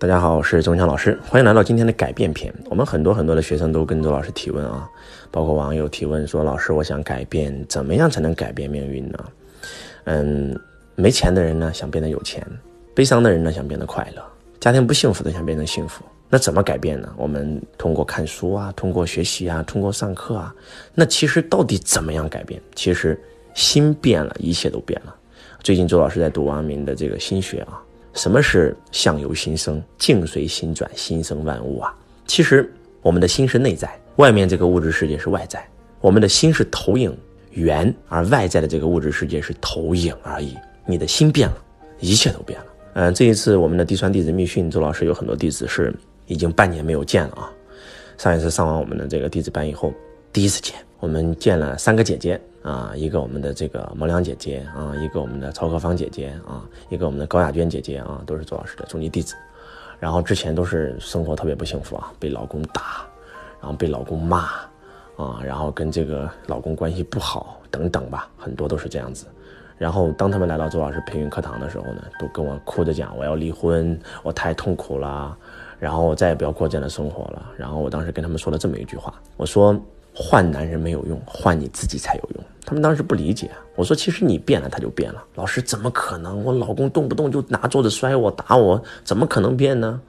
大家好，我是周强老师，欢迎来到今天的改变篇。我们很多很多的学生都跟周老师提问啊，包括网友提问说：“老师，我想改变，怎么样才能改变命运呢？”嗯，没钱的人呢想变得有钱，悲伤的人呢想变得快乐，家庭不幸福的想变成幸福。那怎么改变呢？我们通过看书啊，通过学习啊，通过上课啊。那其实到底怎么样改变？其实心变了，一切都变了。最近周老师在读王阳明的这个心学啊。什么是相由心生，境随心转，心生万物啊？其实我们的心是内在，外面这个物质世界是外在。我们的心是投影源，而外在的这个物质世界是投影而已。你的心变了，一切都变了。嗯，这一次我们的第三弟子密训，周老师有很多弟子是已经半年没有见了啊。上一次上完我们的这个弟子班以后，第一次见，我们见了三个姐姐。啊，一个我们的这个毛良姐姐啊，一个我们的曹克芳姐姐啊，一个我们的高雅娟姐姐啊，都是周老师的中级弟子。然后之前都是生活特别不幸福啊，被老公打，然后被老公骂啊，然后跟这个老公关系不好等等吧，很多都是这样子。然后当他们来到周老师培训课堂的时候呢，都跟我哭着讲我要离婚，我太痛苦了，然后我再也不要过这样的生活了。然后我当时跟他们说了这么一句话，我说。换男人没有用，换你自己才有用。他们当时不理解，我说其实你变了，他就变了。老师怎么可能？我老公动不动就拿桌子摔我、打我，怎么可能变呢？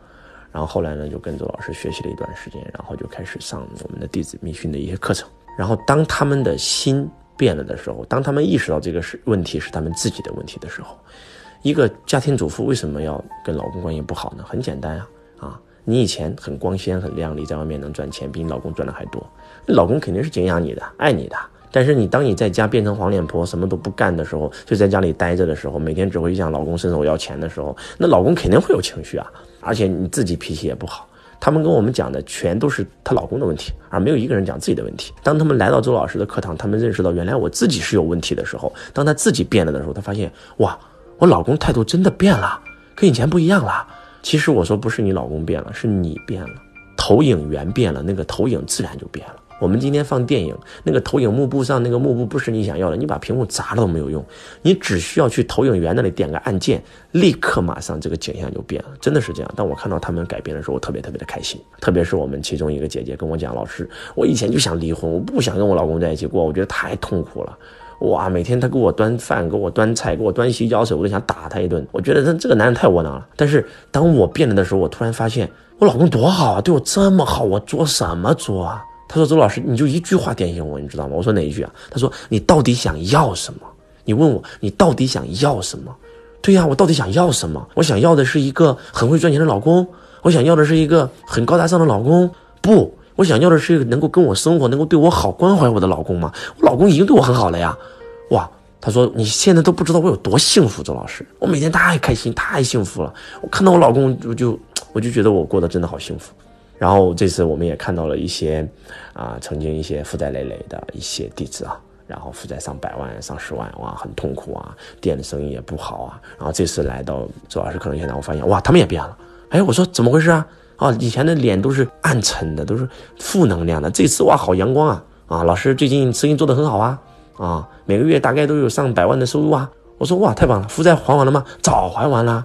然后后来呢，就跟周老师学习了一段时间，然后就开始上我们的弟子密训的一些课程。然后当他们的心变了的时候，当他们意识到这个是问题是他们自己的问题的时候，一个家庭主妇为什么要跟老公关系不好呢？很简单啊，啊。你以前很光鲜、很亮丽，在外面能赚钱，比你老公赚的还多，老公肯定是敬仰你的、爱你的。但是你当你在家变成黄脸婆，什么都不干的时候，就在家里待着的时候，每天只会向老公伸手要钱的时候，那老公肯定会有情绪啊。而且你自己脾气也不好。他们跟我们讲的全都是她老公的问题，而没有一个人讲自己的问题。当他们来到周老师的课堂，他们认识到原来我自己是有问题的时候，当他自己变了的时候，他发现哇，我老公态度真的变了，跟以前不一样了。其实我说不是你老公变了，是你变了，投影源变了，那个投影自然就变了。我们今天放电影，那个投影幕布上那个幕布不是你想要的，你把屏幕砸了都没有用，你只需要去投影源那里点个按键，立刻马上这个景象就变了，真的是这样。当我看到他们改变的时候，我特别特别的开心。特别是我们其中一个姐姐跟我讲，老师，我以前就想离婚，我不想跟我老公在一起过，我觉得太痛苦了。哇，每天他给我端饭，给我端菜，给我端洗脚水，我都想打他一顿。我觉得这这个男人太窝囊了。但是当我变了的时候，我突然发现我老公多好啊，对我这么好，我作什么作啊？他说：“周老师，你就一句话点醒我，你知道吗？”我说：“哪一句啊？”他说：“你到底想要什么？你问我，你到底想要什么？对呀，我到底想要什么？我想要的是一个很会赚钱的老公，我想要的是一个很高大上的老公，不。”我想要的是一个能够跟我生活、能够对我好、关怀我的老公吗？我老公已经对我很好了呀！哇，他说你现在都不知道我有多幸福，周老师，我每天太开心、太幸福了。我看到我老公，我就我就觉得我过得真的好幸福。然后这次我们也看到了一些啊，曾经一些负债累累的一些弟子啊，然后负债上百万、上十万，哇，很痛苦啊，店的生意也不好啊。然后这次来到周老师课程现场，我发现哇，他们也变了。哎，我说怎么回事啊？啊，以前的脸都是暗沉的，都是负能量的。这次哇，好阳光啊！啊，老师最近生意做得很好啊！啊，每个月大概都有上百万的收入啊！我说哇，太棒了，负债还完了吗？早还完了。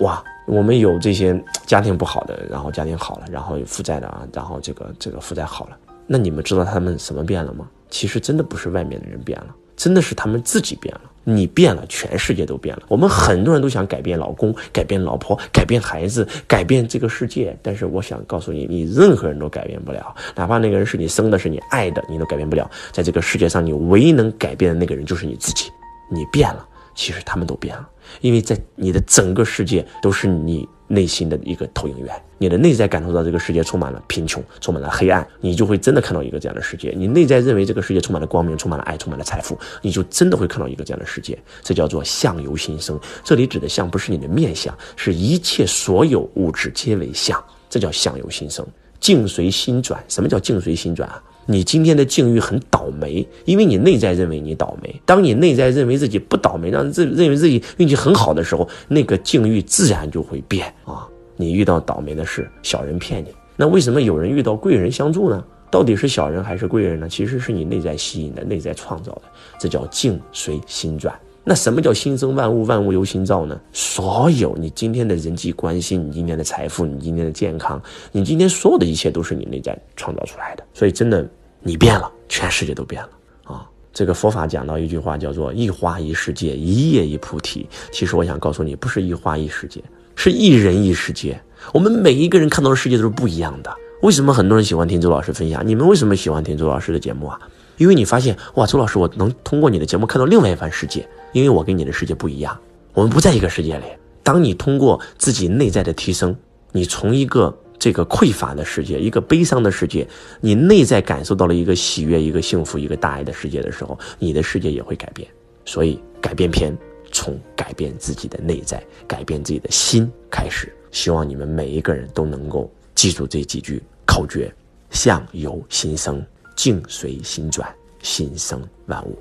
哇，我们有这些家庭不好的，然后家庭好了，然后有负债的啊，然后这个这个负债好了。那你们知道他们什么变了吗？其实真的不是外面的人变了，真的是他们自己变了。你变了，全世界都变了。我们很多人都想改变老公、改变老婆、改变孩子、改变这个世界，但是我想告诉你，你任何人都改变不了。哪怕那个人是你生的，是你爱的，你都改变不了。在这个世界上，你唯一能改变的那个人就是你自己。你变了，其实他们都变了，因为在你的整个世界都是你。内心的一个投影源，你的内在感受到这个世界充满了贫穷，充满了黑暗，你就会真的看到一个这样的世界。你内在认为这个世界充满了光明，充满了爱，充满了财富，你就真的会看到一个这样的世界。这叫做相由心生。这里指的相不是你的面相，是一切所有物质皆为相，这叫相由心生。境随心转。什么叫境随心转啊？你今天的境遇很倒霉，因为你内在认为你倒霉。当你内在认为自己不倒霉，让自认为自己运气很好的时候，那个境遇自然就会变啊！你遇到倒霉的事，小人骗你，那为什么有人遇到贵人相助呢？到底是小人还是贵人呢？其实是你内在吸引的，内在创造的，这叫境随心转。那什么叫心生万物，万物由心造呢？所有你今天的人际关系，你今天的财富，你今天的健康，你今天所有的一切都是你内在创造出来的。所以真的，你变了，全世界都变了啊！这个佛法讲到一句话叫做“一花一世界，一叶一菩提”。其实我想告诉你，不是一花一世界，是一人一世界。我们每一个人看到的世界都是不一样的。为什么很多人喜欢听周老师分享？你们为什么喜欢听周老师的节目啊？因为你发现哇，周老师，我能通过你的节目看到另外一番世界，因为我跟你的世界不一样，我们不在一个世界里。当你通过自己内在的提升，你从一个这个匮乏的世界，一个悲伤的世界，你内在感受到了一个喜悦、一个幸福、一个大爱的世界的时候，你的世界也会改变。所以，改变篇从改变自己的内在、改变自己的心开始。希望你们每一个人都能够记住这几句口诀：相由心生。境随心转，心生万物。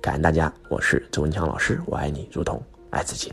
感恩大家，我是周文强老师，我爱你如同爱自己。